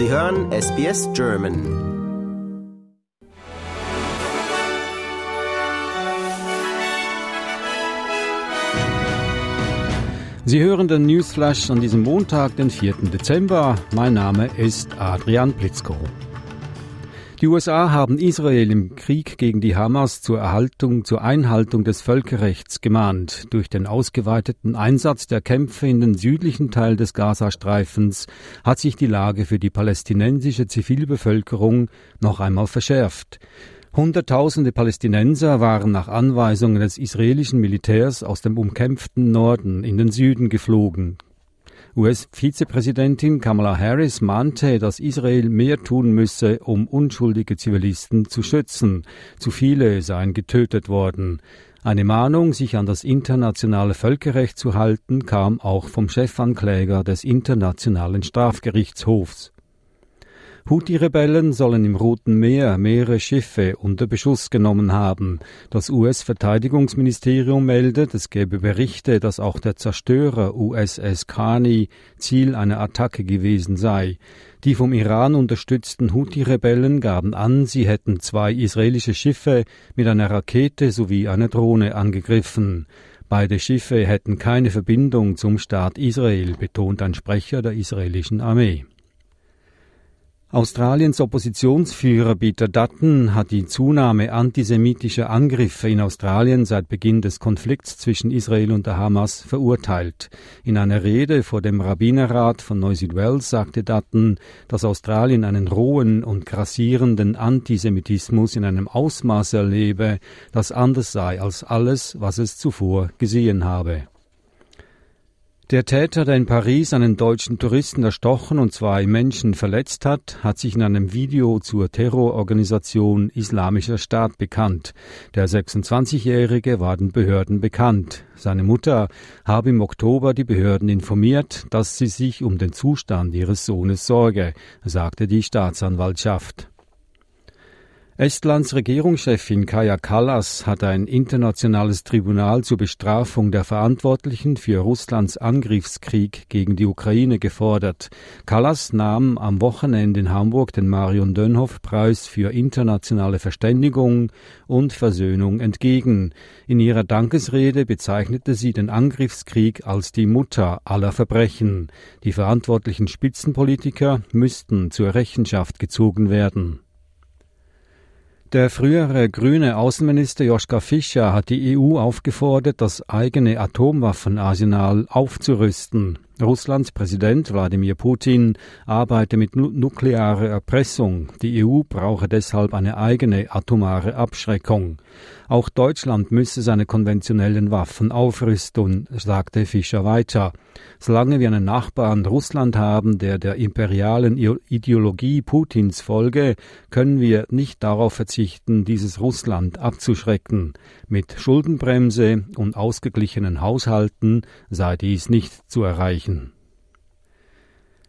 Sie hören SBS German. Sie hören den Newsflash an diesem Montag, den 4. Dezember. Mein Name ist Adrian Blitzko. Die USA haben Israel im Krieg gegen die Hamas zur Erhaltung, zur Einhaltung des Völkerrechts gemahnt. Durch den ausgeweiteten Einsatz der Kämpfe in den südlichen Teil des Gazastreifens hat sich die Lage für die palästinensische Zivilbevölkerung noch einmal verschärft. Hunderttausende Palästinenser waren nach Anweisungen des israelischen Militärs aus dem umkämpften Norden in den Süden geflogen. US-Vizepräsidentin Kamala Harris mahnte, dass Israel mehr tun müsse, um unschuldige Zivilisten zu schützen. Zu viele seien getötet worden. Eine Mahnung, sich an das internationale Völkerrecht zu halten, kam auch vom Chefankläger des Internationalen Strafgerichtshofs. Houthi-Rebellen sollen im Roten Meer mehrere Schiffe unter Beschuss genommen haben. Das US-Verteidigungsministerium meldet, es gebe Berichte, dass auch der Zerstörer USS Khani Ziel einer Attacke gewesen sei. Die vom Iran unterstützten Houthi-Rebellen gaben an, sie hätten zwei israelische Schiffe mit einer Rakete sowie einer Drohne angegriffen. Beide Schiffe hätten keine Verbindung zum Staat Israel, betont ein Sprecher der israelischen Armee. Australiens Oppositionsführer Peter Dutton hat die Zunahme antisemitischer Angriffe in Australien seit Beginn des Konflikts zwischen Israel und der Hamas verurteilt. In einer Rede vor dem Rabbinerrat von Neusiedl-Wales sagte Dutton, dass Australien einen rohen und grassierenden Antisemitismus in einem Ausmaß erlebe, das anders sei als alles, was es zuvor gesehen habe. Der Täter, der in Paris einen deutschen Touristen erstochen und zwei Menschen verletzt hat, hat sich in einem Video zur Terrororganisation Islamischer Staat bekannt. Der 26-Jährige war den Behörden bekannt. Seine Mutter habe im Oktober die Behörden informiert, dass sie sich um den Zustand ihres Sohnes sorge, sagte die Staatsanwaltschaft. Estlands Regierungschefin Kaja Kallas hat ein internationales Tribunal zur Bestrafung der Verantwortlichen für Russlands Angriffskrieg gegen die Ukraine gefordert. Kallas nahm am Wochenende in Hamburg den Marion Dönhoff Preis für internationale Verständigung und Versöhnung entgegen. In ihrer Dankesrede bezeichnete sie den Angriffskrieg als die Mutter aller Verbrechen. Die verantwortlichen Spitzenpolitiker müssten zur Rechenschaft gezogen werden. Der frühere grüne Außenminister Joschka Fischer hat die EU aufgefordert, das eigene Atomwaffenarsenal aufzurüsten. Russlands Präsident Wladimir Putin arbeite mit nuklearer Erpressung. Die EU brauche deshalb eine eigene atomare Abschreckung. Auch Deutschland müsse seine konventionellen Waffen aufrüsten, sagte Fischer weiter. Solange wir einen Nachbarn Russland haben, der der imperialen Ideologie Putins folge, können wir nicht darauf verzichten, dieses Russland abzuschrecken. Mit Schuldenbremse und ausgeglichenen Haushalten sei dies nicht zu erreichen.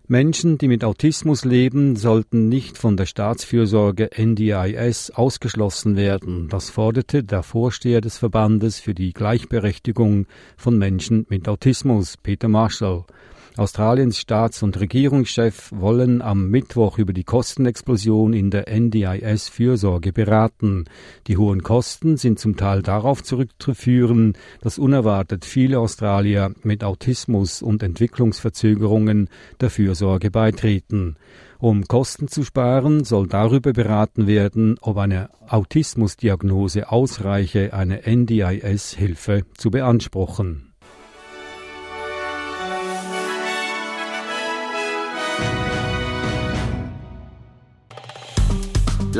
Menschen, die mit Autismus leben, sollten nicht von der Staatsfürsorge NDIS ausgeschlossen werden. Das forderte der Vorsteher des Verbandes für die Gleichberechtigung von Menschen mit Autismus, Peter Marshall. Australiens Staats- und Regierungschef wollen am Mittwoch über die Kostenexplosion in der NDIS-Fürsorge beraten. Die hohen Kosten sind zum Teil darauf zurückzuführen, dass unerwartet viele Australier mit Autismus und Entwicklungsverzögerungen der Fürsorge beitreten. Um Kosten zu sparen, soll darüber beraten werden, ob eine Autismusdiagnose ausreiche, eine NDIS-Hilfe zu beanspruchen.